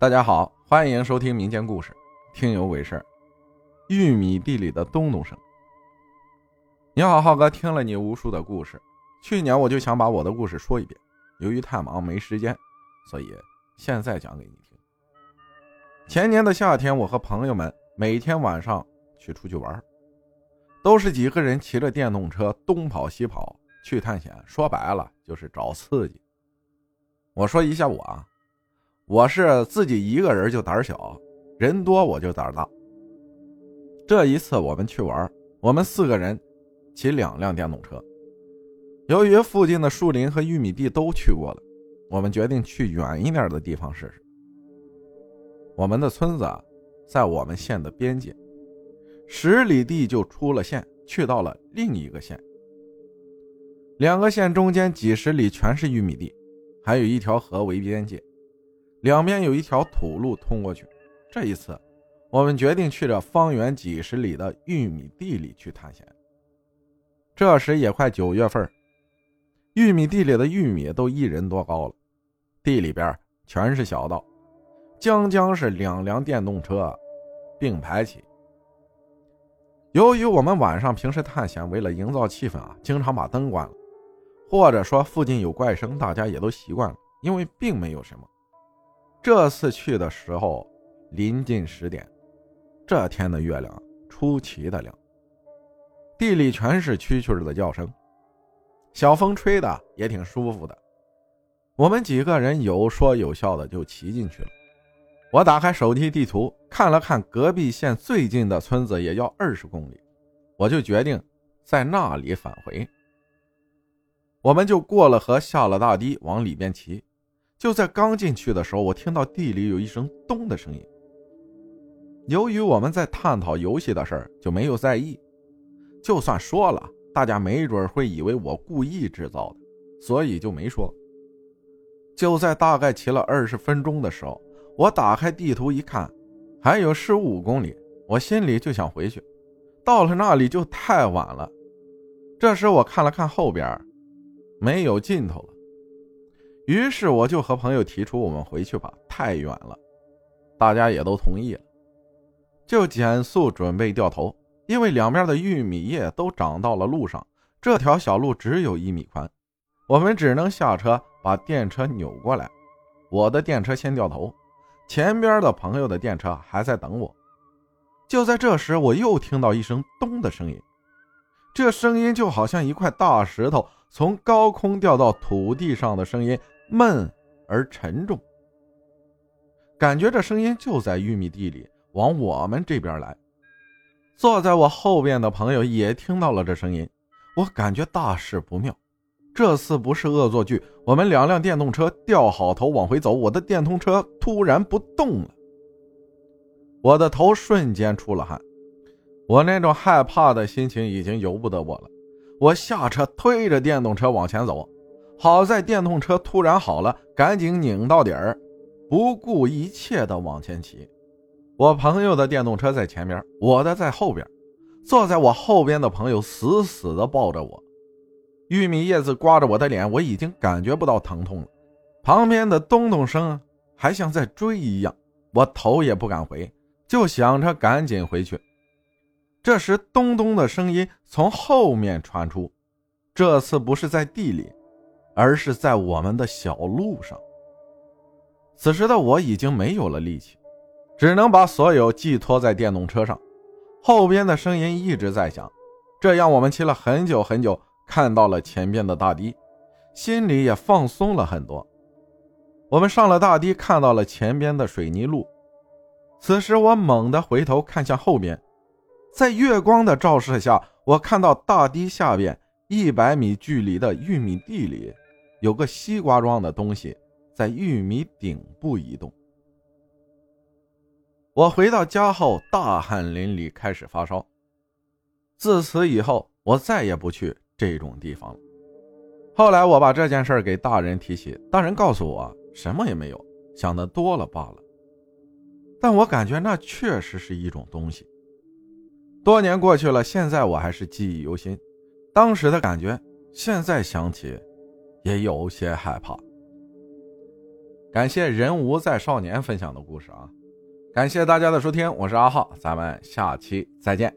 大家好，欢迎收听民间故事，听有鬼事儿玉米地里的咚咚声。你好，浩哥，听了你无数的故事，去年我就想把我的故事说一遍，由于太忙没时间，所以现在讲给你听。前年的夏天，我和朋友们每天晚上去出去玩，都是几个人骑着电动车东跑西跑去探险，说白了就是找刺激。我说一下我啊。我是自己一个人就胆小，人多我就胆大。这一次我们去玩，我们四个人骑两辆电动车。由于附近的树林和玉米地都去过了，我们决定去远一点的地方试试。我们的村子在我们县的边界，十里地就出了县，去到了另一个县。两个县中间几十里全是玉米地，还有一条河为边界。两边有一条土路通过去。这一次，我们决定去这方圆几十里的玉米地里去探险。这时也快九月份，玉米地里的玉米都一人多高了，地里边全是小道，将将是两辆电动车并排起。由于我们晚上平时探险，为了营造气氛啊，经常把灯关了，或者说附近有怪声，大家也都习惯了，因为并没有什么。这次去的时候，临近十点，这天的月亮出奇的亮，地里全是蛐蛐的叫声，小风吹的也挺舒服的。我们几个人有说有笑的就骑进去了。我打开手机地图看了看，隔壁县最近的村子也要二十公里，我就决定在那里返回。我们就过了河，下了大堤，往里边骑。就在刚进去的时候，我听到地里有一声“咚”的声音。由于我们在探讨游戏的事儿，就没有在意。就算说了，大家没准会以为我故意制造的，所以就没说。就在大概骑了二十分钟的时候，我打开地图一看，还有十五公里，我心里就想回去。到了那里就太晚了。这时我看了看后边，没有尽头了。于是我就和朋友提出，我们回去吧，太远了。大家也都同意了，就减速准备掉头。因为两边的玉米叶都长到了路上，这条小路只有一米宽，我们只能下车把电车扭过来。我的电车先掉头，前边的朋友的电车还在等我。就在这时，我又听到一声“咚”的声音，这声音就好像一块大石头从高空掉到土地上的声音。闷而沉重，感觉这声音就在玉米地里，往我们这边来。坐在我后边的朋友也听到了这声音，我感觉大事不妙，这次不是恶作剧。我们两辆电动车掉好头往回走，我的电动车突然不动了，我的头瞬间出了汗，我那种害怕的心情已经由不得我了。我下车推着电动车往前走。好在电动车突然好了，赶紧拧到底儿，不顾一切的往前骑。我朋友的电动车在前边，我的在后边。坐在我后边的朋友死死的抱着我，玉米叶子刮着我的脸，我已经感觉不到疼痛了。旁边的咚咚声还像在追一样，我头也不敢回，就想着赶紧回去。这时，咚咚的声音从后面传出，这次不是在地里。而是在我们的小路上。此时的我已经没有了力气，只能把所有寄托在电动车上。后边的声音一直在响，这样我们骑了很久很久，看到了前边的大堤，心里也放松了很多。我们上了大堤，看到了前边的水泥路。此时我猛地回头看向后边，在月光的照射下，我看到大堤下边一百米距离的玉米地里。有个西瓜状的东西在玉米顶部移动。我回到家后大汗淋漓，开始发烧。自此以后，我再也不去这种地方了。后来我把这件事给大人提起，大人告诉我什么也没有，想的多了罢了。但我感觉那确实是一种东西。多年过去了，现在我还是记忆犹新，当时的感觉，现在想起。也有些害怕。感谢人无在少年分享的故事啊！感谢大家的收听，我是阿浩，咱们下期再见。